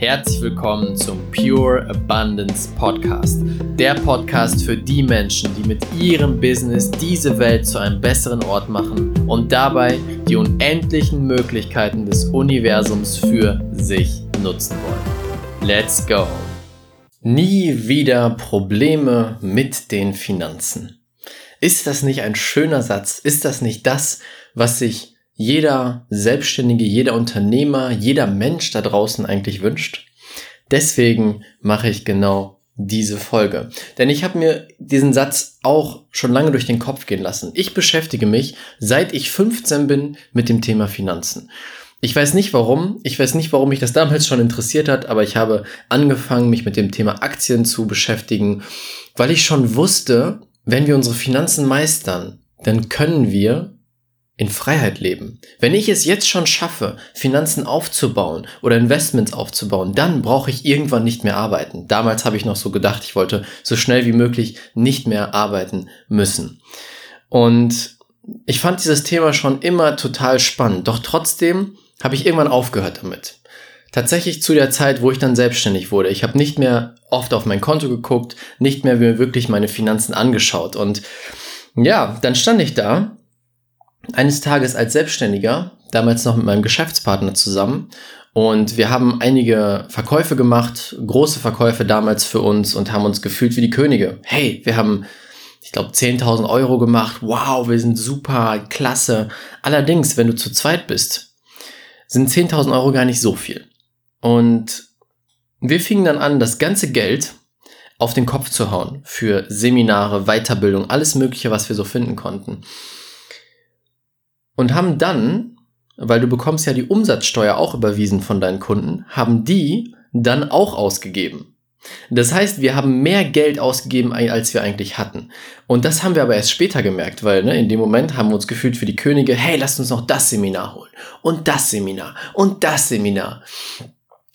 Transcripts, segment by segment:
Herzlich willkommen zum Pure Abundance Podcast. Der Podcast für die Menschen, die mit ihrem Business diese Welt zu einem besseren Ort machen und dabei die unendlichen Möglichkeiten des Universums für sich nutzen wollen. Let's go! Nie wieder Probleme mit den Finanzen. Ist das nicht ein schöner Satz? Ist das nicht das, was sich jeder Selbstständige, jeder Unternehmer, jeder Mensch da draußen eigentlich wünscht. Deswegen mache ich genau diese Folge. Denn ich habe mir diesen Satz auch schon lange durch den Kopf gehen lassen. Ich beschäftige mich, seit ich 15 bin, mit dem Thema Finanzen. Ich weiß nicht warum, ich weiß nicht, warum mich das damals schon interessiert hat, aber ich habe angefangen, mich mit dem Thema Aktien zu beschäftigen, weil ich schon wusste, wenn wir unsere Finanzen meistern, dann können wir in Freiheit leben. Wenn ich es jetzt schon schaffe, Finanzen aufzubauen oder Investments aufzubauen, dann brauche ich irgendwann nicht mehr arbeiten. Damals habe ich noch so gedacht, ich wollte so schnell wie möglich nicht mehr arbeiten müssen. Und ich fand dieses Thema schon immer total spannend, doch trotzdem habe ich irgendwann aufgehört damit. Tatsächlich zu der Zeit, wo ich dann selbstständig wurde. Ich habe nicht mehr oft auf mein Konto geguckt, nicht mehr wirklich meine Finanzen angeschaut. Und ja, dann stand ich da eines Tages als Selbstständiger, damals noch mit meinem Geschäftspartner zusammen. Und wir haben einige Verkäufe gemacht, große Verkäufe damals für uns und haben uns gefühlt wie die Könige. Hey, wir haben, ich glaube, 10.000 Euro gemacht. Wow, wir sind super, klasse. Allerdings, wenn du zu zweit bist, sind 10.000 Euro gar nicht so viel. Und wir fingen dann an, das ganze Geld auf den Kopf zu hauen für Seminare, Weiterbildung, alles Mögliche, was wir so finden konnten und haben dann, weil du bekommst ja die Umsatzsteuer auch überwiesen von deinen Kunden, haben die dann auch ausgegeben. Das heißt, wir haben mehr Geld ausgegeben, als wir eigentlich hatten. Und das haben wir aber erst später gemerkt, weil ne, in dem Moment haben wir uns gefühlt für die Könige, hey, lasst uns noch das Seminar holen und das Seminar und das Seminar.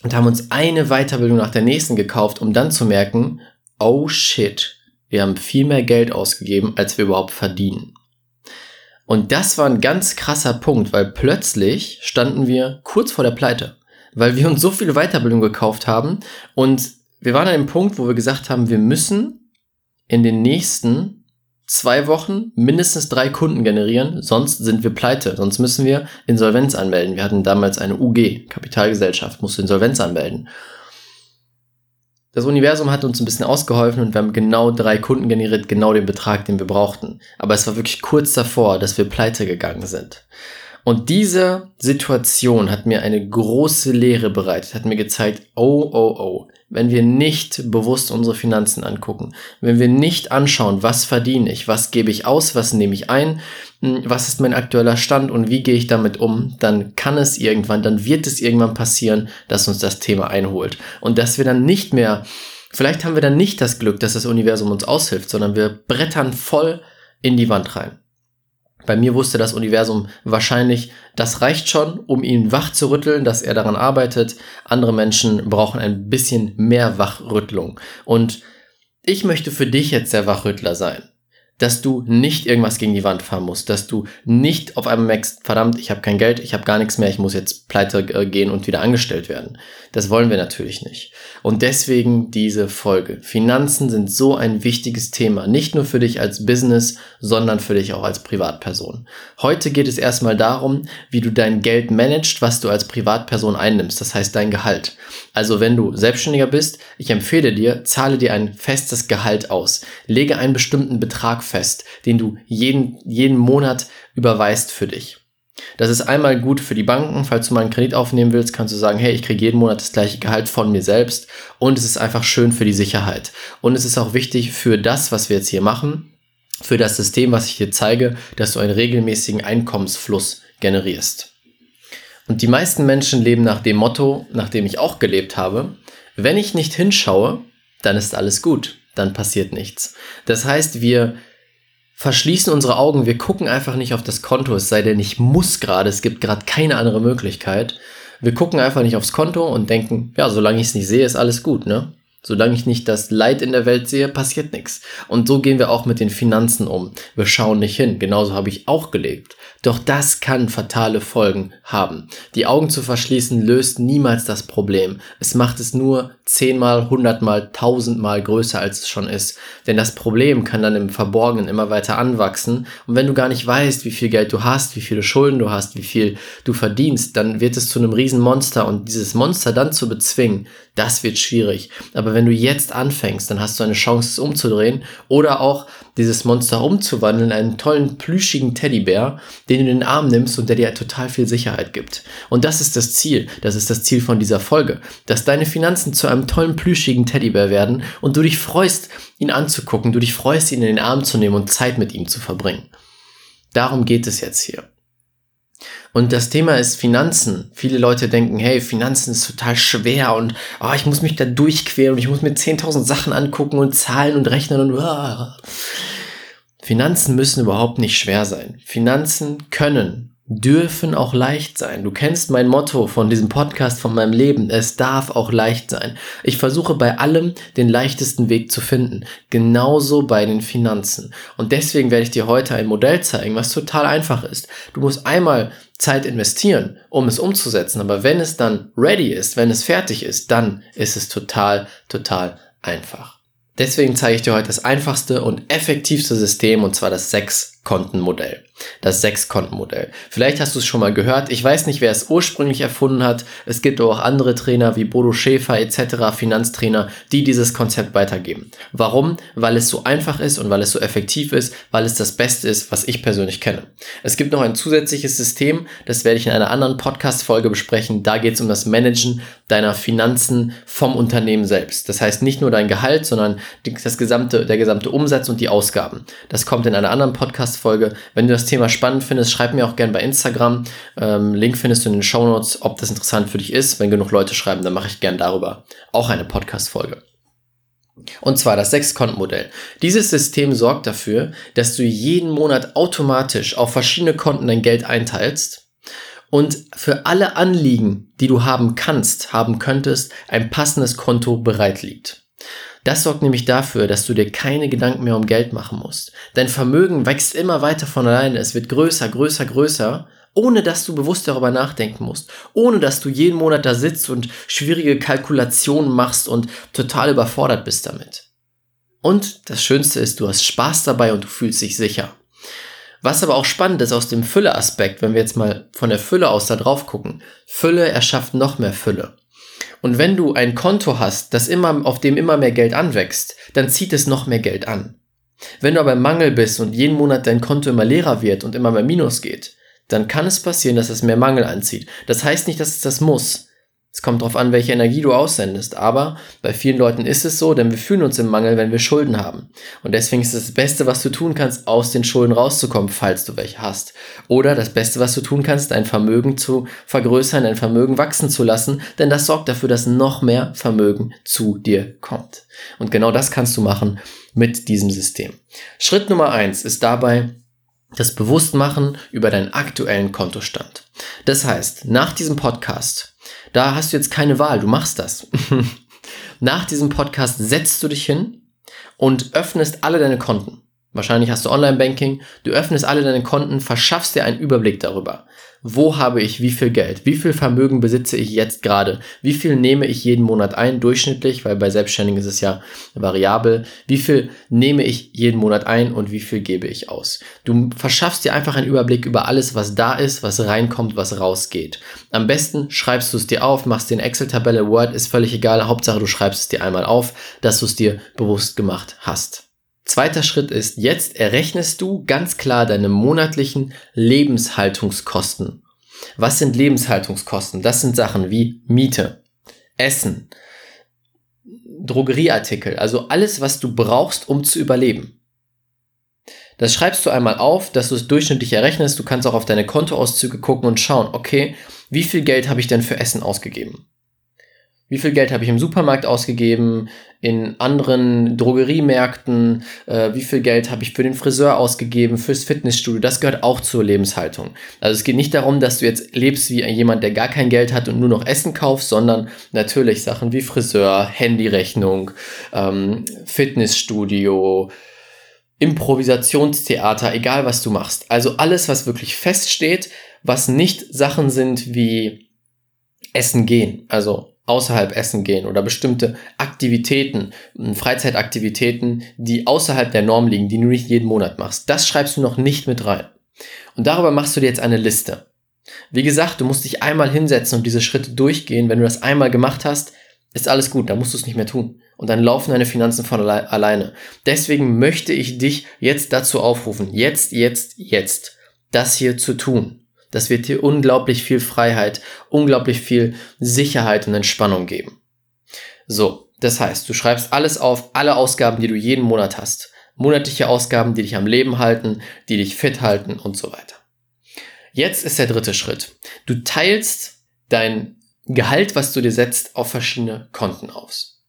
Und haben uns eine Weiterbildung nach der nächsten gekauft, um dann zu merken, oh shit, wir haben viel mehr Geld ausgegeben, als wir überhaupt verdienen. Und das war ein ganz krasser Punkt, weil plötzlich standen wir kurz vor der Pleite, weil wir uns so viele Weiterbildung gekauft haben und wir waren an einem Punkt, wo wir gesagt haben, wir müssen in den nächsten zwei Wochen mindestens drei Kunden generieren, sonst sind wir pleite, sonst müssen wir Insolvenz anmelden. Wir hatten damals eine UG, Kapitalgesellschaft, musste Insolvenz anmelden. Das Universum hat uns ein bisschen ausgeholfen und wir haben genau drei Kunden generiert, genau den Betrag, den wir brauchten. Aber es war wirklich kurz davor, dass wir pleite gegangen sind. Und diese Situation hat mir eine große Lehre bereitet, hat mir gezeigt, oh, oh, oh, wenn wir nicht bewusst unsere Finanzen angucken, wenn wir nicht anschauen, was verdiene ich, was gebe ich aus, was nehme ich ein, hm, was ist mein aktueller Stand und wie gehe ich damit um, dann kann es irgendwann, dann wird es irgendwann passieren, dass uns das Thema einholt und dass wir dann nicht mehr, vielleicht haben wir dann nicht das Glück, dass das Universum uns aushilft, sondern wir brettern voll in die Wand rein. Bei mir wusste das Universum wahrscheinlich, das reicht schon, um ihn wach zu rütteln, dass er daran arbeitet. Andere Menschen brauchen ein bisschen mehr Wachrüttlung. Und ich möchte für dich jetzt der Wachrüttler sein dass du nicht irgendwas gegen die Wand fahren musst, dass du nicht auf einmal merkst, verdammt, ich habe kein Geld, ich habe gar nichts mehr, ich muss jetzt pleite äh, gehen und wieder angestellt werden. Das wollen wir natürlich nicht. Und deswegen diese Folge. Finanzen sind so ein wichtiges Thema, nicht nur für dich als Business, sondern für dich auch als Privatperson. Heute geht es erstmal darum, wie du dein Geld managst, was du als Privatperson einnimmst, das heißt dein Gehalt. Also wenn du Selbstständiger bist, ich empfehle dir, zahle dir ein festes Gehalt aus, lege einen bestimmten Betrag fest, den du jeden, jeden Monat überweist für dich. Das ist einmal gut für die Banken, falls du mal einen Kredit aufnehmen willst, kannst du sagen, hey, ich kriege jeden Monat das gleiche Gehalt von mir selbst und es ist einfach schön für die Sicherheit. Und es ist auch wichtig für das, was wir jetzt hier machen, für das System, was ich dir zeige, dass du einen regelmäßigen Einkommensfluss generierst. Und die meisten Menschen leben nach dem Motto, nach dem ich auch gelebt habe, wenn ich nicht hinschaue, dann ist alles gut, dann passiert nichts. Das heißt, wir verschließen unsere Augen, wir gucken einfach nicht auf das Konto, es sei denn, ich muss gerade, es gibt gerade keine andere Möglichkeit. Wir gucken einfach nicht aufs Konto und denken, ja, solange ich es nicht sehe, ist alles gut, ne? Solange ich nicht das Leid in der Welt sehe, passiert nichts. Und so gehen wir auch mit den Finanzen um. Wir schauen nicht hin. Genauso habe ich auch gelebt. Doch das kann fatale Folgen haben. Die Augen zu verschließen löst niemals das Problem. Es macht es nur zehnmal, hundertmal, tausendmal größer, als es schon ist. Denn das Problem kann dann im Verborgenen immer weiter anwachsen. Und wenn du gar nicht weißt, wie viel Geld du hast, wie viele Schulden du hast, wie viel du verdienst, dann wird es zu einem Riesenmonster. Und dieses Monster dann zu bezwingen, das wird schwierig. Aber wenn du jetzt anfängst, dann hast du eine Chance, es umzudrehen oder auch dieses Monster umzuwandeln in einen tollen, plüschigen Teddybär, den du in den Arm nimmst und der dir total viel Sicherheit gibt. Und das ist das Ziel. Das ist das Ziel von dieser Folge. Dass deine Finanzen zu einem tollen, plüschigen Teddybär werden und du dich freust, ihn anzugucken, du dich freust, ihn in den Arm zu nehmen und Zeit mit ihm zu verbringen. Darum geht es jetzt hier. Und das Thema ist Finanzen. Viele Leute denken, hey, Finanzen ist total schwer und oh, ich muss mich da durchqueren und ich muss mir 10.000 Sachen angucken und zahlen und rechnen und oh. Finanzen müssen überhaupt nicht schwer sein. Finanzen können dürfen auch leicht sein. Du kennst mein Motto von diesem Podcast, von meinem Leben. Es darf auch leicht sein. Ich versuche bei allem den leichtesten Weg zu finden. Genauso bei den Finanzen. Und deswegen werde ich dir heute ein Modell zeigen, was total einfach ist. Du musst einmal Zeit investieren, um es umzusetzen. Aber wenn es dann ready ist, wenn es fertig ist, dann ist es total, total einfach. Deswegen zeige ich dir heute das einfachste und effektivste System und zwar das Sechs-Konten-Modell das Sechs-Konten-Modell. Vielleicht hast du es schon mal gehört. Ich weiß nicht, wer es ursprünglich erfunden hat. Es gibt auch andere Trainer wie Bodo Schäfer etc., Finanztrainer, die dieses Konzept weitergeben. Warum? Weil es so einfach ist und weil es so effektiv ist, weil es das Beste ist, was ich persönlich kenne. Es gibt noch ein zusätzliches System, das werde ich in einer anderen Podcast-Folge besprechen. Da geht es um das Managen deiner Finanzen vom Unternehmen selbst. Das heißt nicht nur dein Gehalt, sondern das gesamte, der gesamte Umsatz und die Ausgaben. Das kommt in einer anderen Podcast-Folge. Wenn du das Thema spannend findest, schreib mir auch gerne bei Instagram. Ähm, Link findest du in den Show Notes, ob das interessant für dich ist. Wenn genug Leute schreiben, dann mache ich gerne darüber auch eine Podcast-Folge. Und zwar das Sechs-Konten-Modell. Dieses System sorgt dafür, dass du jeden Monat automatisch auf verschiedene Konten dein Geld einteilst und für alle Anliegen, die du haben kannst, haben könntest, ein passendes Konto bereit liegt. Das sorgt nämlich dafür, dass du dir keine Gedanken mehr um Geld machen musst. Dein Vermögen wächst immer weiter von alleine, es wird größer, größer, größer, ohne dass du bewusst darüber nachdenken musst, ohne dass du jeden Monat da sitzt und schwierige Kalkulationen machst und total überfordert bist damit. Und das Schönste ist, du hast Spaß dabei und du fühlst dich sicher. Was aber auch spannend ist aus dem Fülle-Aspekt, wenn wir jetzt mal von der Fülle aus da drauf gucken, Fülle erschafft noch mehr Fülle. Und wenn du ein Konto hast, das immer, auf dem immer mehr Geld anwächst, dann zieht es noch mehr Geld an. Wenn du aber im Mangel bist und jeden Monat dein Konto immer leerer wird und immer mehr Minus geht, dann kann es passieren, dass es mehr Mangel anzieht. Das heißt nicht, dass es das muss. Es kommt darauf an, welche Energie du aussendest. Aber bei vielen Leuten ist es so, denn wir fühlen uns im Mangel, wenn wir Schulden haben. Und deswegen ist das Beste, was du tun kannst, aus den Schulden rauszukommen, falls du welche hast. Oder das Beste, was du tun kannst, dein Vermögen zu vergrößern, dein Vermögen wachsen zu lassen, denn das sorgt dafür, dass noch mehr Vermögen zu dir kommt. Und genau das kannst du machen mit diesem System. Schritt Nummer eins ist dabei, das Bewusstmachen über deinen aktuellen Kontostand. Das heißt, nach diesem Podcast da hast du jetzt keine Wahl, du machst das. Nach diesem Podcast setzt du dich hin und öffnest alle deine Konten. Wahrscheinlich hast du Online-Banking, du öffnest alle deine Konten, verschaffst dir einen Überblick darüber wo habe ich wie viel Geld, wie viel Vermögen besitze ich jetzt gerade, wie viel nehme ich jeden Monat ein, durchschnittlich, weil bei Selbstständigen ist es ja variabel, wie viel nehme ich jeden Monat ein und wie viel gebe ich aus. Du verschaffst dir einfach einen Überblick über alles, was da ist, was reinkommt, was rausgeht. Am besten schreibst du es dir auf, machst dir eine Excel-Tabelle, Word, ist völlig egal, Hauptsache du schreibst es dir einmal auf, dass du es dir bewusst gemacht hast. Zweiter Schritt ist, jetzt errechnest du ganz klar deine monatlichen Lebenshaltungskosten. Was sind Lebenshaltungskosten? Das sind Sachen wie Miete, Essen, Drogerieartikel, also alles, was du brauchst, um zu überleben. Das schreibst du einmal auf, dass du es durchschnittlich errechnest. Du kannst auch auf deine Kontoauszüge gucken und schauen, okay, wie viel Geld habe ich denn für Essen ausgegeben? Wie viel Geld habe ich im Supermarkt ausgegeben, in anderen Drogeriemärkten, äh, wie viel Geld habe ich für den Friseur ausgegeben, fürs Fitnessstudio, das gehört auch zur Lebenshaltung. Also es geht nicht darum, dass du jetzt lebst wie jemand, der gar kein Geld hat und nur noch Essen kaufst, sondern natürlich Sachen wie Friseur, Handyrechnung, ähm, Fitnessstudio, Improvisationstheater, egal was du machst. Also alles, was wirklich feststeht, was nicht Sachen sind wie Essen gehen. Also außerhalb essen gehen oder bestimmte Aktivitäten, hm, Freizeitaktivitäten, die außerhalb der Norm liegen, die du nicht jeden Monat machst. Das schreibst du noch nicht mit rein. Und darüber machst du dir jetzt eine Liste. Wie gesagt, du musst dich einmal hinsetzen und diese Schritte durchgehen. Wenn du das einmal gemacht hast, ist alles gut, dann musst du es nicht mehr tun. Und dann laufen deine Finanzen von alleine. Deswegen möchte ich dich jetzt dazu aufrufen, jetzt, jetzt, jetzt, das hier zu tun. Das wird dir unglaublich viel Freiheit, unglaublich viel Sicherheit und Entspannung geben. So, das heißt, du schreibst alles auf, alle Ausgaben, die du jeden Monat hast. Monatliche Ausgaben, die dich am Leben halten, die dich fit halten und so weiter. Jetzt ist der dritte Schritt. Du teilst dein Gehalt, was du dir setzt, auf verschiedene Konten aus.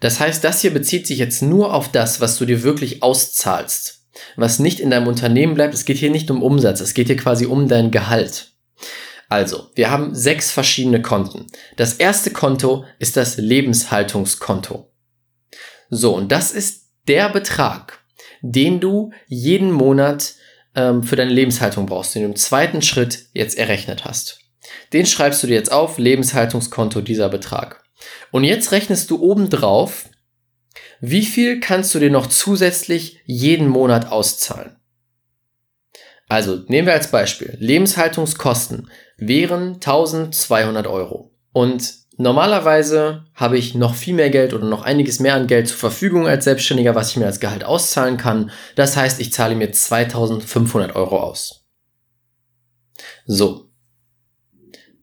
Das heißt, das hier bezieht sich jetzt nur auf das, was du dir wirklich auszahlst was nicht in deinem Unternehmen bleibt. Es geht hier nicht um Umsatz, es geht hier quasi um dein Gehalt. Also, wir haben sechs verschiedene Konten. Das erste Konto ist das Lebenshaltungskonto. So, und das ist der Betrag, den du jeden Monat ähm, für deine Lebenshaltung brauchst, den du im zweiten Schritt jetzt errechnet hast. Den schreibst du dir jetzt auf, Lebenshaltungskonto dieser Betrag. Und jetzt rechnest du obendrauf wie viel kannst du dir noch zusätzlich jeden Monat auszahlen? Also nehmen wir als Beispiel, Lebenshaltungskosten wären 1200 Euro. Und normalerweise habe ich noch viel mehr Geld oder noch einiges mehr an Geld zur Verfügung als Selbstständiger, was ich mir als Gehalt auszahlen kann. Das heißt, ich zahle mir 2500 Euro aus. So.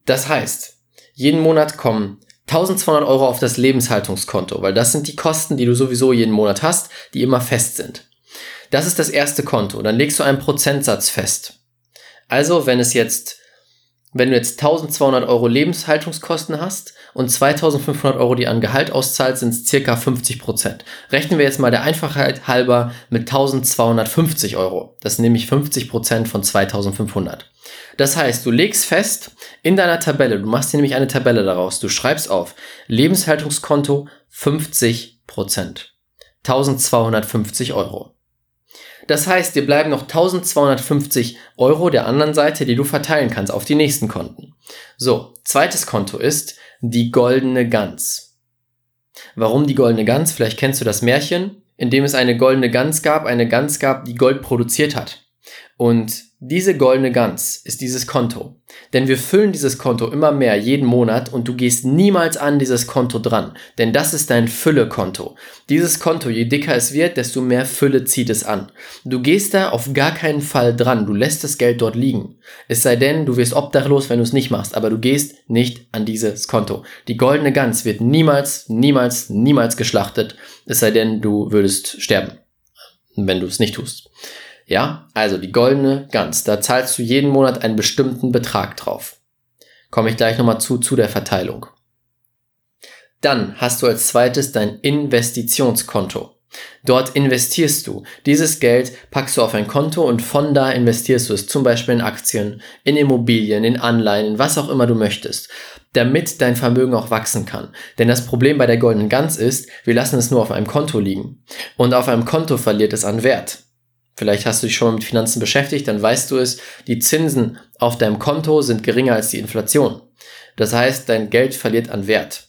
Das heißt, jeden Monat kommen 1200 Euro auf das Lebenshaltungskonto, weil das sind die Kosten, die du sowieso jeden Monat hast, die immer fest sind. Das ist das erste Konto. Dann legst du einen Prozentsatz fest. Also, wenn es jetzt, wenn du jetzt 1200 Euro Lebenshaltungskosten hast und 2500 Euro, die an Gehalt auszahlt, sind es circa 50 Prozent. Rechnen wir jetzt mal der Einfachheit halber mit 1250 Euro. Das ist nämlich 50 Prozent von 2500. Das heißt, du legst fest in deiner Tabelle, du machst dir nämlich eine Tabelle daraus, du schreibst auf Lebenshaltungskonto 50 Prozent. 1250 Euro. Das heißt, dir bleiben noch 1250 Euro der anderen Seite, die du verteilen kannst auf die nächsten Konten. So, zweites Konto ist die goldene Gans. Warum die goldene Gans? Vielleicht kennst du das Märchen, in dem es eine goldene Gans gab, eine Gans gab, die Gold produziert hat. Und diese goldene Gans ist dieses Konto. Denn wir füllen dieses Konto immer mehr jeden Monat und du gehst niemals an dieses Konto dran. Denn das ist dein Fülle-Konto. Dieses Konto, je dicker es wird, desto mehr Fülle zieht es an. Du gehst da auf gar keinen Fall dran. Du lässt das Geld dort liegen. Es sei denn, du wirst obdachlos, wenn du es nicht machst. Aber du gehst nicht an dieses Konto. Die goldene Gans wird niemals, niemals, niemals geschlachtet. Es sei denn, du würdest sterben. Wenn du es nicht tust. Ja, also die goldene Gans, da zahlst du jeden Monat einen bestimmten Betrag drauf. Komme ich gleich nochmal zu, zu der Verteilung. Dann hast du als zweites dein Investitionskonto. Dort investierst du. Dieses Geld packst du auf ein Konto und von da investierst du es zum Beispiel in Aktien, in Immobilien, in Anleihen, in was auch immer du möchtest, damit dein Vermögen auch wachsen kann. Denn das Problem bei der goldenen Gans ist, wir lassen es nur auf einem Konto liegen. Und auf einem Konto verliert es an Wert. Vielleicht hast du dich schon mal mit Finanzen beschäftigt, dann weißt du es, die Zinsen auf deinem Konto sind geringer als die Inflation. Das heißt, dein Geld verliert an Wert.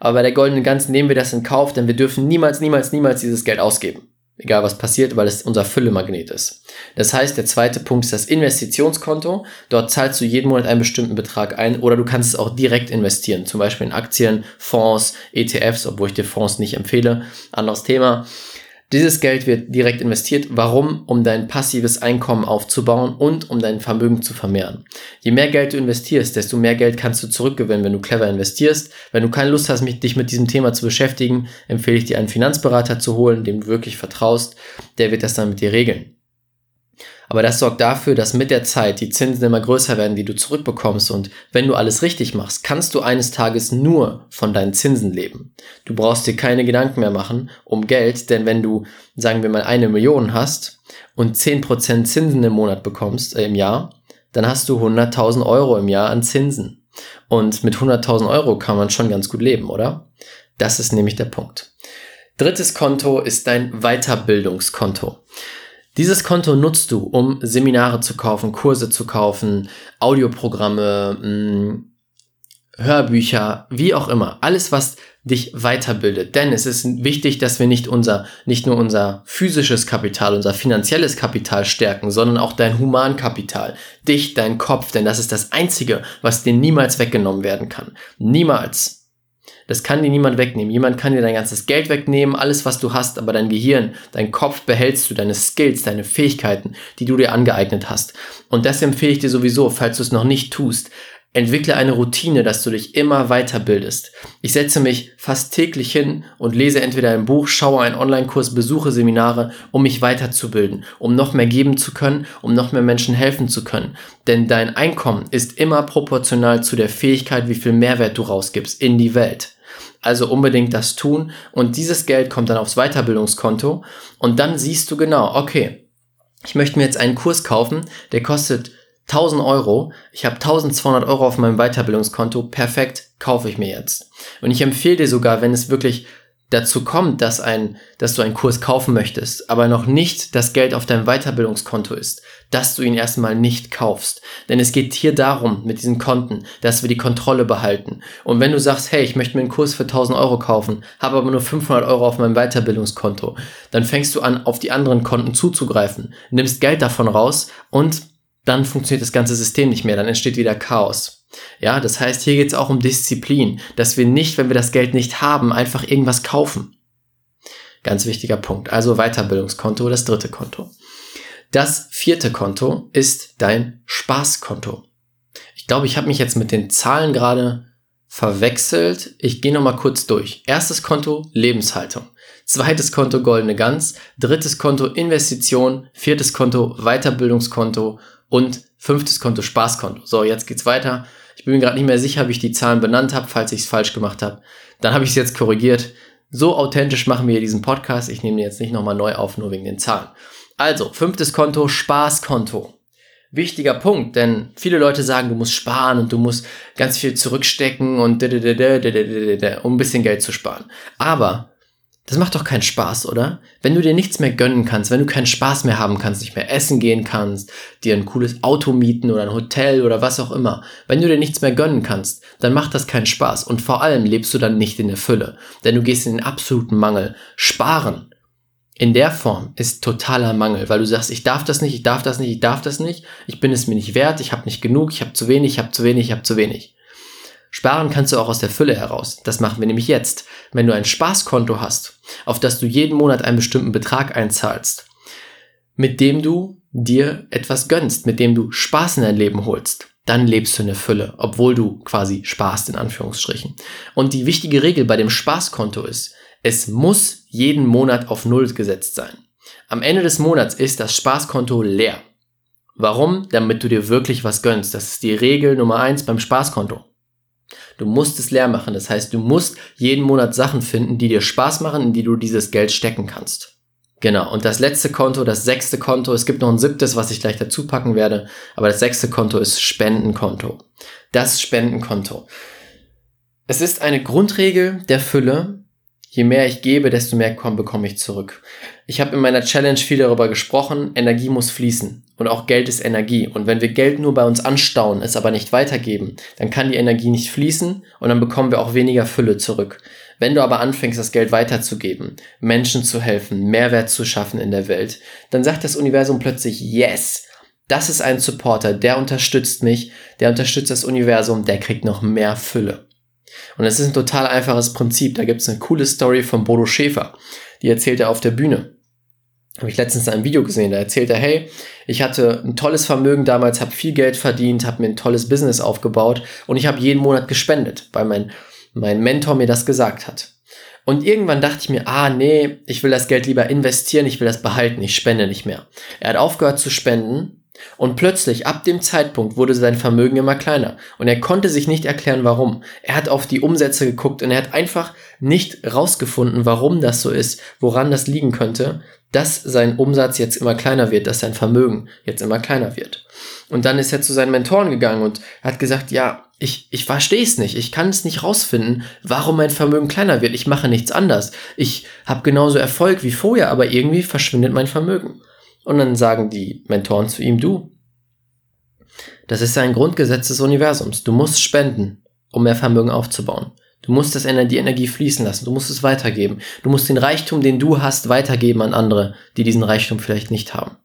Aber bei der goldenen Gans nehmen wir das in Kauf, denn wir dürfen niemals, niemals, niemals dieses Geld ausgeben. Egal was passiert, weil es unser Füllemagnet ist. Das heißt, der zweite Punkt ist das Investitionskonto. Dort zahlst du jeden Monat einen bestimmten Betrag ein oder du kannst es auch direkt investieren. Zum Beispiel in Aktien, Fonds, ETFs, obwohl ich dir Fonds nicht empfehle. Anderes Thema. Dieses Geld wird direkt investiert. Warum? Um dein passives Einkommen aufzubauen und um dein Vermögen zu vermehren. Je mehr Geld du investierst, desto mehr Geld kannst du zurückgewinnen, wenn du clever investierst. Wenn du keine Lust hast, dich mit diesem Thema zu beschäftigen, empfehle ich dir einen Finanzberater zu holen, dem du wirklich vertraust. Der wird das dann mit dir regeln. Aber das sorgt dafür, dass mit der Zeit die Zinsen immer größer werden, die du zurückbekommst. Und wenn du alles richtig machst, kannst du eines Tages nur von deinen Zinsen leben. Du brauchst dir keine Gedanken mehr machen um Geld, denn wenn du, sagen wir mal, eine Million hast und 10% Zinsen im Monat bekommst, äh, im Jahr, dann hast du 100.000 Euro im Jahr an Zinsen. Und mit 100.000 Euro kann man schon ganz gut leben, oder? Das ist nämlich der Punkt. Drittes Konto ist dein Weiterbildungskonto. Dieses Konto nutzt du, um Seminare zu kaufen, Kurse zu kaufen, Audioprogramme, mm, Hörbücher, wie auch immer. Alles, was dich weiterbildet. Denn es ist wichtig, dass wir nicht unser, nicht nur unser physisches Kapital, unser finanzielles Kapital stärken, sondern auch dein Humankapital. Dich, dein Kopf. Denn das ist das Einzige, was dir niemals weggenommen werden kann. Niemals. Das kann dir niemand wegnehmen. Jemand kann dir dein ganzes Geld wegnehmen, alles, was du hast, aber dein Gehirn, dein Kopf behältst du, deine Skills, deine Fähigkeiten, die du dir angeeignet hast. Und das empfehle ich dir sowieso, falls du es noch nicht tust. Entwickle eine Routine, dass du dich immer weiterbildest. Ich setze mich fast täglich hin und lese entweder ein Buch, schaue einen Online-Kurs, besuche Seminare, um mich weiterzubilden, um noch mehr geben zu können, um noch mehr Menschen helfen zu können. Denn dein Einkommen ist immer proportional zu der Fähigkeit, wie viel Mehrwert du rausgibst in die Welt. Also unbedingt das tun. Und dieses Geld kommt dann aufs Weiterbildungskonto. Und dann siehst du genau, okay, ich möchte mir jetzt einen Kurs kaufen, der kostet 1000 Euro, ich habe 1200 Euro auf meinem Weiterbildungskonto, perfekt, kaufe ich mir jetzt. Und ich empfehle dir sogar, wenn es wirklich dazu kommt, dass, ein, dass du einen Kurs kaufen möchtest, aber noch nicht das Geld auf deinem Weiterbildungskonto ist, dass du ihn erstmal nicht kaufst. Denn es geht hier darum, mit diesen Konten, dass wir die Kontrolle behalten. Und wenn du sagst, hey, ich möchte mir einen Kurs für 1000 Euro kaufen, habe aber nur 500 Euro auf meinem Weiterbildungskonto, dann fängst du an, auf die anderen Konten zuzugreifen, nimmst Geld davon raus und dann funktioniert das ganze System nicht mehr, dann entsteht wieder Chaos. Ja, das heißt, hier geht es auch um Disziplin, dass wir nicht, wenn wir das Geld nicht haben, einfach irgendwas kaufen. Ganz wichtiger Punkt. Also Weiterbildungskonto, das dritte Konto. Das vierte Konto ist dein Spaßkonto. Ich glaube, ich habe mich jetzt mit den Zahlen gerade verwechselt. Ich gehe nochmal kurz durch. Erstes Konto Lebenshaltung. Zweites Konto Goldene Gans. Drittes Konto Investition. Viertes Konto Weiterbildungskonto. Und fünftes Konto Spaßkonto. So, jetzt geht's weiter. Ich bin mir gerade nicht mehr sicher, wie ich die Zahlen benannt habe, falls ich es falsch gemacht habe. Dann habe ich es jetzt korrigiert. So authentisch machen wir diesen Podcast. Ich nehme den jetzt nicht nochmal neu auf, nur wegen den Zahlen. Also, fünftes Konto, Spaßkonto. Wichtiger Punkt, denn viele Leute sagen, du musst sparen und du musst ganz viel zurückstecken und um ein bisschen Geld zu sparen. Aber das macht doch keinen Spaß, oder? Wenn du dir nichts mehr gönnen kannst, wenn du keinen Spaß mehr haben kannst, nicht mehr essen gehen kannst, dir ein cooles Auto mieten oder ein Hotel oder was auch immer, wenn du dir nichts mehr gönnen kannst, dann macht das keinen Spaß und vor allem lebst du dann nicht in der Fülle, denn du gehst in den absoluten Mangel. Sparen in der Form ist totaler Mangel, weil du sagst, ich darf das nicht, ich darf das nicht, ich darf das nicht, ich bin es mir nicht wert, ich habe nicht genug, ich habe zu wenig, ich habe zu wenig, ich habe zu wenig. Sparen kannst du auch aus der Fülle heraus. Das machen wir nämlich jetzt. Wenn du ein Spaßkonto hast, auf das du jeden Monat einen bestimmten Betrag einzahlst, mit dem du dir etwas gönnst, mit dem du Spaß in dein Leben holst, dann lebst du in der Fülle, obwohl du quasi sparst in Anführungsstrichen. Und die wichtige Regel bei dem Spaßkonto ist, es muss jeden Monat auf Null gesetzt sein. Am Ende des Monats ist das Spaßkonto leer. Warum? Damit du dir wirklich was gönnst. Das ist die Regel Nummer eins beim Spaßkonto. Du musst es leer machen. Das heißt, du musst jeden Monat Sachen finden, die dir Spaß machen, in die du dieses Geld stecken kannst. Genau. Und das letzte Konto, das sechste Konto, es gibt noch ein siebtes, was ich gleich dazu packen werde, aber das sechste Konto ist Spendenkonto. Das Spendenkonto. Es ist eine Grundregel der Fülle. Je mehr ich gebe, desto mehr bekomme ich zurück. Ich habe in meiner Challenge viel darüber gesprochen, Energie muss fließen und auch Geld ist Energie. Und wenn wir Geld nur bei uns anstauen, es aber nicht weitergeben, dann kann die Energie nicht fließen und dann bekommen wir auch weniger Fülle zurück. Wenn du aber anfängst, das Geld weiterzugeben, Menschen zu helfen, Mehrwert zu schaffen in der Welt, dann sagt das Universum plötzlich Yes. Das ist ein Supporter, der unterstützt mich, der unterstützt das Universum, der kriegt noch mehr Fülle. Und es ist ein total einfaches Prinzip. Da gibt es eine coole Story von Bodo Schäfer. Die erzählt er auf der Bühne habe ich letztens ein Video gesehen, da erzählt er, hey, ich hatte ein tolles Vermögen damals, habe viel Geld verdient, habe mir ein tolles Business aufgebaut und ich habe jeden Monat gespendet, weil mein, mein Mentor mir das gesagt hat. Und irgendwann dachte ich mir, ah nee, ich will das Geld lieber investieren, ich will das behalten, ich spende nicht mehr. Er hat aufgehört zu spenden und plötzlich, ab dem Zeitpunkt, wurde sein Vermögen immer kleiner. Und er konnte sich nicht erklären, warum. Er hat auf die Umsätze geguckt und er hat einfach nicht rausgefunden, warum das so ist, woran das liegen könnte, dass sein Umsatz jetzt immer kleiner wird, dass sein Vermögen jetzt immer kleiner wird. Und dann ist er zu seinen Mentoren gegangen und hat gesagt, ja, ich, ich verstehe es nicht, ich kann es nicht rausfinden, warum mein Vermögen kleiner wird. Ich mache nichts anders. Ich habe genauso Erfolg wie vorher, aber irgendwie verschwindet mein Vermögen. Und dann sagen die Mentoren zu ihm, du, das ist ein Grundgesetz des Universums. Du musst spenden, um mehr Vermögen aufzubauen. Du musst das Energie, Energie fließen lassen. Du musst es weitergeben. Du musst den Reichtum, den du hast, weitergeben an andere, die diesen Reichtum vielleicht nicht haben.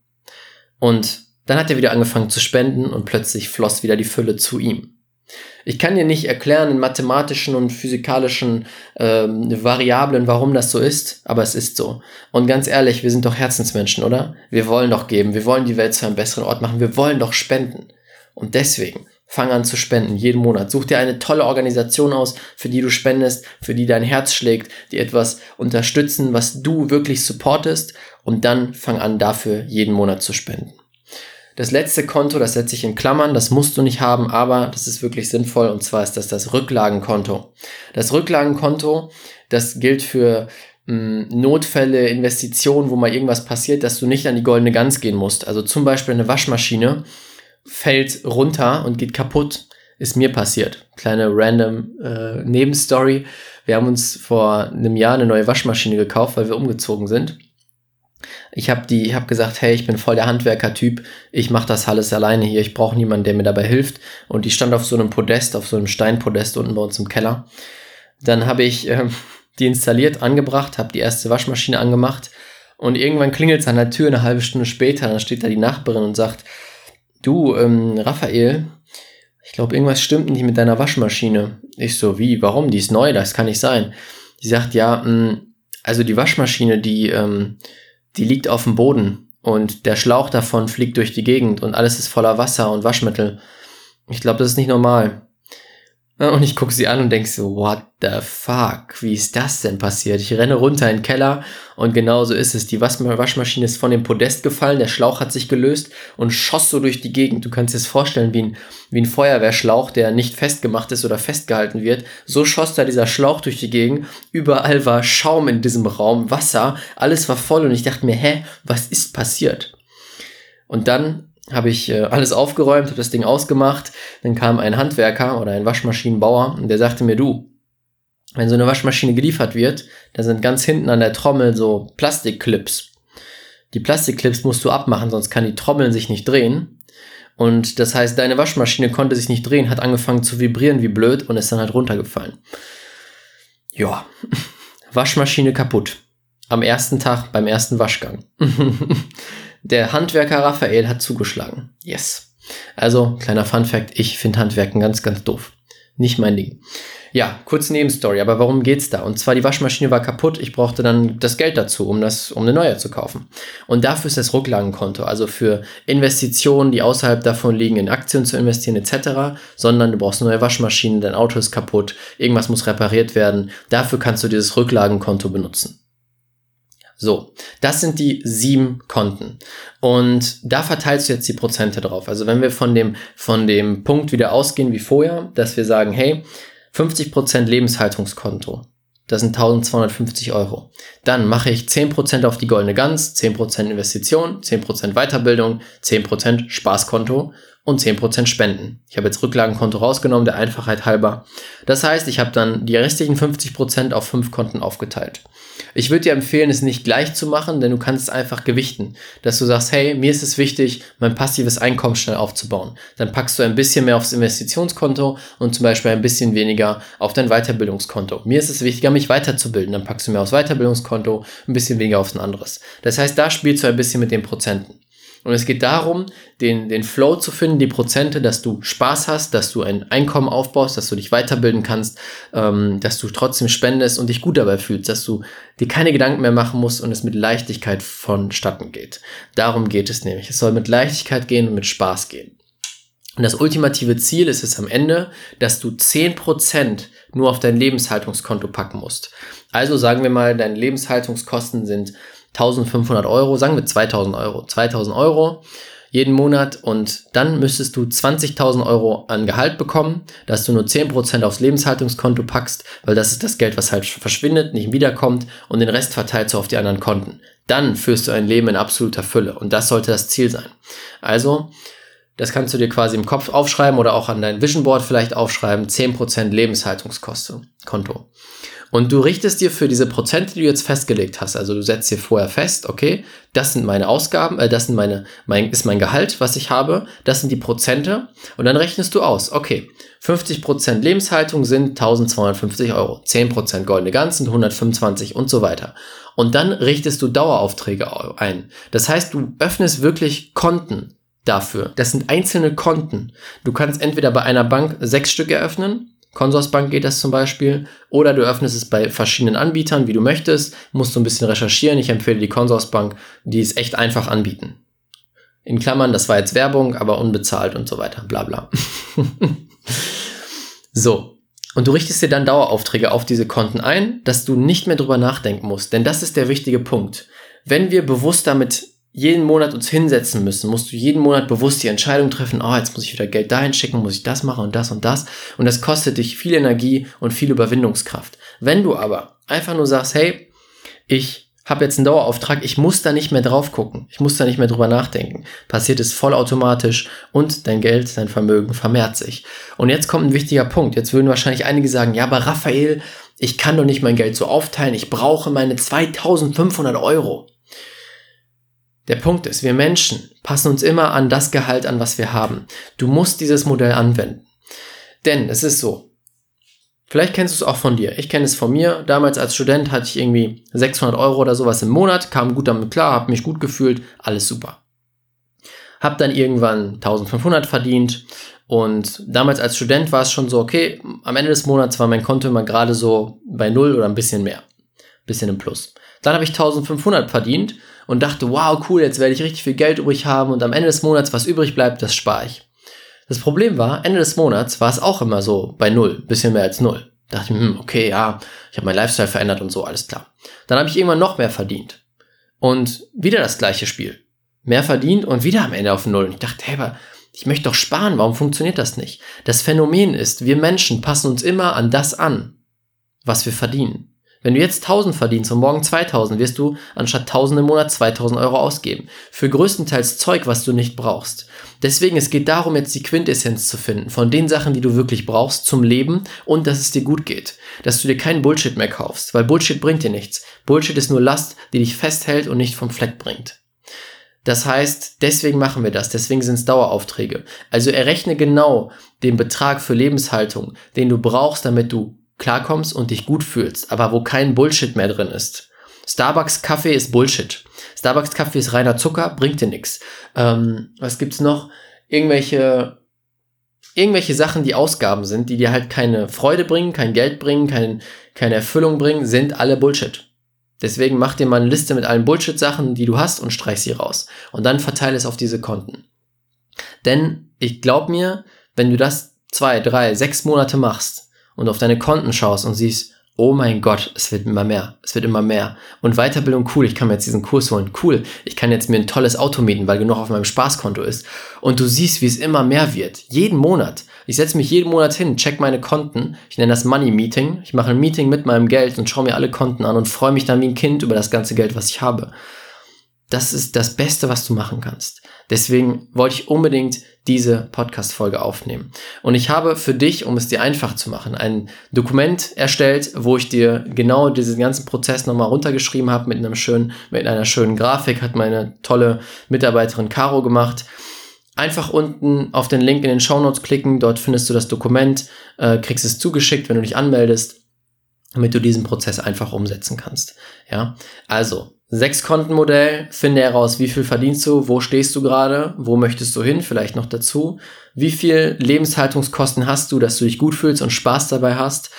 Und dann hat er wieder angefangen zu spenden und plötzlich floss wieder die Fülle zu ihm. Ich kann dir nicht erklären in mathematischen und physikalischen ähm, Variablen, warum das so ist, aber es ist so. Und ganz ehrlich, wir sind doch Herzensmenschen, oder? Wir wollen doch geben, wir wollen die Welt zu einem besseren Ort machen, wir wollen doch spenden. Und deswegen fang an zu spenden, jeden Monat. Such dir eine tolle Organisation aus, für die du spendest, für die dein Herz schlägt, die etwas unterstützen, was du wirklich supportest und dann fang an dafür jeden Monat zu spenden. Das letzte Konto, das setze ich in Klammern, das musst du nicht haben, aber das ist wirklich sinnvoll und zwar ist das das Rücklagenkonto. Das Rücklagenkonto, das gilt für mh, hm, Notfälle, Investitionen, wo mal irgendwas passiert, dass du nicht an die goldene Gans gehen musst. Also zum Beispiel eine Waschmaschine fällt runter und geht kaputt. Ist mir passiert. Kleine random äh, Nebenstory. Wir haben uns vor einem Jahr eine neue Waschmaschine gekauft, weil wir umgezogen sind. Ich habe die, ich habe gesagt, hey, ich bin voll der Handwerker-Typ, ich mache das alles alleine hier, ich brauche niemanden, der mir dabei hilft. Und die stand auf so einem Podest, auf so einem Steinpodest unten bei uns im Keller. Dann habe ich äh, die installiert, angebracht, habe die erste Waschmaschine angemacht und irgendwann klingelt es an der Tür eine halbe Stunde später, dann steht da die Nachbarin und sagt, du, ähm, Raphael, ich glaube, irgendwas stimmt nicht mit deiner Waschmaschine. Ich so, wie, warum? Die ist neu, das kann nicht sein. Die sagt, ja, mh, mm, also die Waschmaschine, die, ähm, die liegt auf dem Boden und der Schlauch davon fliegt durch die Gegend und alles ist voller Wasser und Waschmittel. Ich glaube, das ist nicht normal. Und ich gucke sie an und denke so, what the fuck? Wie ist das denn passiert? Ich renne runter in den Keller und genau so ist es. Die Waschmaschine ist von dem Podest gefallen, der Schlauch hat sich gelöst und schoss so durch die Gegend. Du kannst dir das vorstellen wie ein, wie ein Feuerwehrschlauch, der nicht festgemacht ist oder festgehalten wird. So schoss da dieser Schlauch durch die Gegend. Überall war Schaum in diesem Raum, Wasser, alles war voll und ich dachte mir, hä, was ist passiert? Und dann habe ich äh, alles aufgeräumt, habe das Ding ausgemacht. Dann kam ein Handwerker oder ein Waschmaschinenbauer und der sagte mir, du, wenn so eine Waschmaschine geliefert wird, da sind ganz hinten an der Trommel so Plastikclips. Die Plastikclips musst du abmachen, sonst kann die Trommel sich nicht drehen. Und das heißt, deine Waschmaschine konnte sich nicht drehen, hat angefangen zu vibrieren wie blöd und ist dann halt runtergefallen. Ja, Waschmaschine kaputt. Am ersten Tag beim ersten Waschgang. Der Handwerker Raphael hat zugeschlagen. Yes. Also, kleiner Fun Fact, ich finde Handwerken ganz, ganz doof. Nicht mein Ding. Ja, kurze Nebenstory, aber warum geht's da? Und zwar die Waschmaschine war kaputt, ich brauchte dann das Geld dazu, um das, um eine neue zu kaufen. Und dafür ist das Rücklagenkonto, also für Investitionen, die außerhalb davon liegen, in Aktien zu investieren etc., sondern du brauchst eine neue Waschmaschine, dein Auto ist kaputt, irgendwas muss repariert werden. Dafür kannst du dieses Rücklagenkonto benutzen. So, das sind die sieben Konten. Und da verteilst du jetzt die Prozente drauf. Also wenn wir von dem, von dem Punkt wieder ausgehen wie vorher, dass wir sagen, hey, 50% Lebenshaltungskonto. Das sind 1250 Euro. Dann mache ich 10% auf die goldene Gans, 10% Investition, 10% Weiterbildung, 10% Spaßkonto und 10% Spenden. Ich habe jetzt Rücklagenkonto rausgenommen, der Einfachheit halber. Das heißt, ich habe dann die restlichen 50% auf fünf Konten aufgeteilt. Ich würde dir empfehlen, es nicht gleich zu machen, denn du kannst es einfach gewichten. Dass du sagst, hey, mir ist es wichtig, mein passives Einkommen schnell aufzubauen. Dann packst du ein bisschen mehr aufs Investitionskonto und zum Beispiel ein bisschen weniger auf dein Weiterbildungskonto. Mir ist es wichtiger, mich weiterzubilden. Dann packst du mehr aufs Weiterbildungskonto, ein bisschen weniger aufs ein anderes. Das heißt, da spielst du ein bisschen mit den Prozenten. Und es geht darum, den, den Flow zu finden, die Prozente, dass du Spaß hast, dass du ein Einkommen aufbaust, dass du dich weiterbilden kannst, ähm, dass du trotzdem spendest und dich gut dabei fühlst, dass du dir keine Gedanken mehr machen musst und es mit Leichtigkeit vonstatten geht. Darum geht es nämlich. Es soll mit Leichtigkeit gehen und mit Spaß gehen. Und das ultimative Ziel ist es am Ende, dass du zehn Prozent nur auf dein Lebenshaltungskonto packen musst. Also sagen wir mal, deine Lebenshaltungskosten sind 1500 Euro, sagen wir 2000 Euro. 2000 Euro jeden Monat und dann müsstest du 20.000 Euro an Gehalt bekommen, dass du nur 10% aufs Lebenshaltungskonto packst, weil das ist das Geld, was halt verschwindet, nicht wiederkommt und den Rest verteilst du auf die anderen Konten. Dann führst du ein Leben in absoluter Fülle und das sollte das Ziel sein. Also, das kannst du dir quasi im Kopf aufschreiben oder auch an dein Vision Board vielleicht aufschreiben, 10% Lebenshaltungskonto. Und du richtest dir für diese Prozente, die du jetzt festgelegt hast, also du setzt dir vorher fest, okay, das sind meine Ausgaben, äh, das sind meine, mein, ist mein Gehalt, was ich habe, das sind die Prozente und dann rechnest du aus, okay, 50% Lebenshaltung sind 1250 Euro, 10% goldene Ganzen, 125 und so weiter. Und dann richtest du Daueraufträge ein. Das heißt, du öffnest wirklich Konten dafür. Das sind einzelne Konten. Du kannst entweder bei einer Bank sechs Stück eröffnen Consorsbank geht das zum Beispiel. Oder du öffnest es bei verschiedenen Anbietern, wie du möchtest. Musst du ein bisschen recherchieren. Ich empfehle die Consorsbank, die es echt einfach anbieten. In Klammern, das war jetzt Werbung, aber unbezahlt und so weiter. Bla bla. so. Und du richtest dir dann Daueraufträge auf diese Konten ein, dass du nicht mehr drüber nachdenken musst. Denn das ist der wichtige Punkt. Wenn wir bewusst damit jeden Monat uns hinsetzen müssen, musst du jeden Monat bewusst die Entscheidung treffen, oh, jetzt muss ich wieder Geld dahin schicken, muss ich das machen und das und das. Und das kostet dich viel Energie und viel Überwindungskraft. Wenn du aber einfach nur sagst, hey, ich habe jetzt einen Dauerauftrag, ich muss da nicht mehr drauf gucken, ich muss da nicht mehr drüber nachdenken, passiert es vollautomatisch und dein Geld, dein Vermögen vermehrt sich. Und jetzt kommt ein wichtiger Punkt. Jetzt würden wahrscheinlich einige sagen, ja, aber Raphael, ich kann doch nicht mein Geld so aufteilen, ich brauche meine 2500 Euro. Der Punkt ist, wir Menschen passen uns immer an das Gehalt an, was wir haben. Du musst dieses Modell anwenden. Denn es ist so, vielleicht kennst du es auch von dir. Ich kenne es von mir. Damals als Student hatte ich irgendwie 600 Euro oder sowas im Monat, kam gut damit klar, habe mich gut gefühlt, alles super. Hab dann irgendwann 1500 verdient und damals als Student war es schon so, okay, am Ende des Monats war mein Konto immer gerade so bei Null oder ein bisschen mehr. Bisschen im Plus. Dann habe ich 1500 verdient und dachte, wow, cool, jetzt werde ich richtig viel Geld übrig haben und am Ende des Monats, was übrig bleibt, das spare ich. Das Problem war, Ende des Monats war es auch immer so bei null, bisschen mehr als null. Dachte ich, hm, okay, ja, ich habe meinen Lifestyle verändert und so, alles klar. Dann habe ich irgendwann noch mehr verdient. Und wieder das gleiche Spiel. Mehr verdient und wieder am Ende auf null. Und ich dachte, hey, aber ich möchte doch sparen, warum funktioniert das nicht? Das Phänomen ist, wir Menschen passen uns immer an das an, was wir verdienen. Wenn du jetzt 1000 verdienst und morgen 2000, wirst du anstatt 1000 im Monat 2000 Euro ausgeben. Für größtenteils Zeug, was du nicht brauchst. Deswegen, es geht darum, jetzt die Quintessenz zu finden von den Sachen, die du wirklich brauchst zum Leben und dass es dir gut geht. Dass du dir keinen Bullshit mehr kaufst, weil Bullshit bringt dir nichts. Bullshit ist nur Last, die dich festhält und nicht vom Fleck bringt. Das heißt, deswegen machen wir das, deswegen sind es Daueraufträge. Also errechne genau den Betrag für Lebenshaltung, den du brauchst, damit du klarkommst und dich gut fühlst, aber wo kein Bullshit mehr drin ist. Starbucks Kaffee ist Bullshit. Starbucks Kaffee ist reiner Zucker, bringt dir nichts. Ähm, was gibt's noch? Irgendwelche irgendwelche Sachen, die Ausgaben sind, die dir halt keine Freude bringen, kein Geld bringen, kein, keine Erfüllung bringen, sind alle Bullshit. Deswegen mach dir mal eine Liste mit allen Bullshit-Sachen, die du hast und streich sie raus. Und dann verteile es auf diese Konten. Denn ich glaub mir, wenn du das zwei, drei, sechs Monate machst, und auf deine Konten schaust und siehst, oh mein Gott, es wird immer mehr, es wird immer mehr. Und Weiterbildung, cool, ich kann mir jetzt diesen Kurs holen, cool, ich kann jetzt mir ein tolles Auto mieten, weil genug auf meinem Spaßkonto ist. Und du siehst, wie es immer mehr wird, jeden Monat. Ich setze mich jeden Monat hin, check meine Konten, ich nenne das Money Meeting, ich mache ein Meeting mit meinem Geld und schaue mir alle Konten an und freue mich dann wie ein Kind über das ganze Geld, was ich habe. Das ist das Beste, was du machen kannst. Deswegen wollte ich unbedingt diese Podcast-Folge aufnehmen. Und ich habe für dich, um es dir einfach zu machen, ein Dokument erstellt, wo ich dir genau diesen ganzen Prozess nochmal runtergeschrieben habe mit einem schönen, mit einer schönen Grafik, hat meine tolle Mitarbeiterin Caro gemacht. Einfach unten auf den Link in den Show Notes klicken, dort findest du das Dokument, äh, kriegst es zugeschickt, wenn du dich anmeldest, damit du diesen Prozess einfach umsetzen kannst. Ja, also Sechs-Konten-Modell, finde heraus, wie viel verdienst du, wo stehst du gerade, wo möchtest du hin, vielleicht noch dazu, wie viel Lebenshaltungskosten hast du, dass du dich gut fühlst und Spaß dabei hast,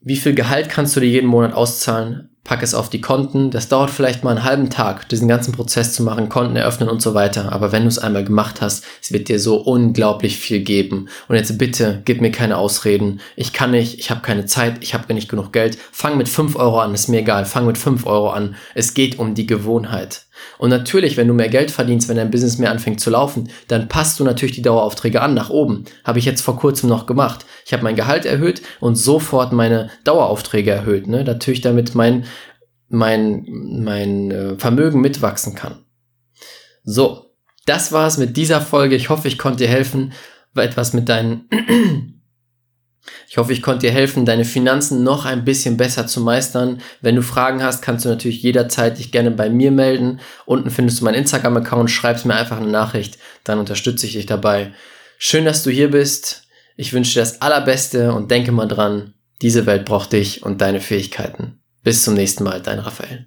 wie viel Gehalt kannst du dir jeden Monat auszahlen? Pack es auf die Konten. Das dauert vielleicht mal einen halben Tag, diesen ganzen Prozess zu machen, Konten eröffnen und so weiter. Aber wenn du es einmal gemacht hast, es wird dir so unglaublich viel geben. Und jetzt bitte, gib mir keine Ausreden. Ich kann nicht, ich habe keine Zeit, ich habe nicht genug Geld. Fang mit 5 Euro an, ist mir egal. Fang mit 5 Euro an. Es geht um die Gewohnheit. Und natürlich, wenn du mehr Geld verdienst, wenn dein Business mehr anfängt zu laufen, dann passt du natürlich die Daueraufträge an nach oben. Habe ich jetzt vor kurzem noch gemacht. Ich habe mein Gehalt erhöht und sofort meine Daueraufträge erhöht. Ne? Natürlich, damit mein, mein, mein äh, Vermögen mitwachsen kann. So, das war's mit dieser Folge. Ich hoffe, ich konnte dir helfen, etwas mit deinen ich hoffe, ich konnte dir helfen, deine Finanzen noch ein bisschen besser zu meistern. Wenn du Fragen hast, kannst du natürlich jederzeit dich gerne bei mir melden. Unten findest du meinen Instagram-Account, schreibst mir einfach eine Nachricht, dann unterstütze ich dich dabei. Schön, dass du hier bist. Ich wünsche dir das Allerbeste und denke mal dran, diese Welt braucht dich und deine Fähigkeiten. Bis zum nächsten Mal, dein Raphael.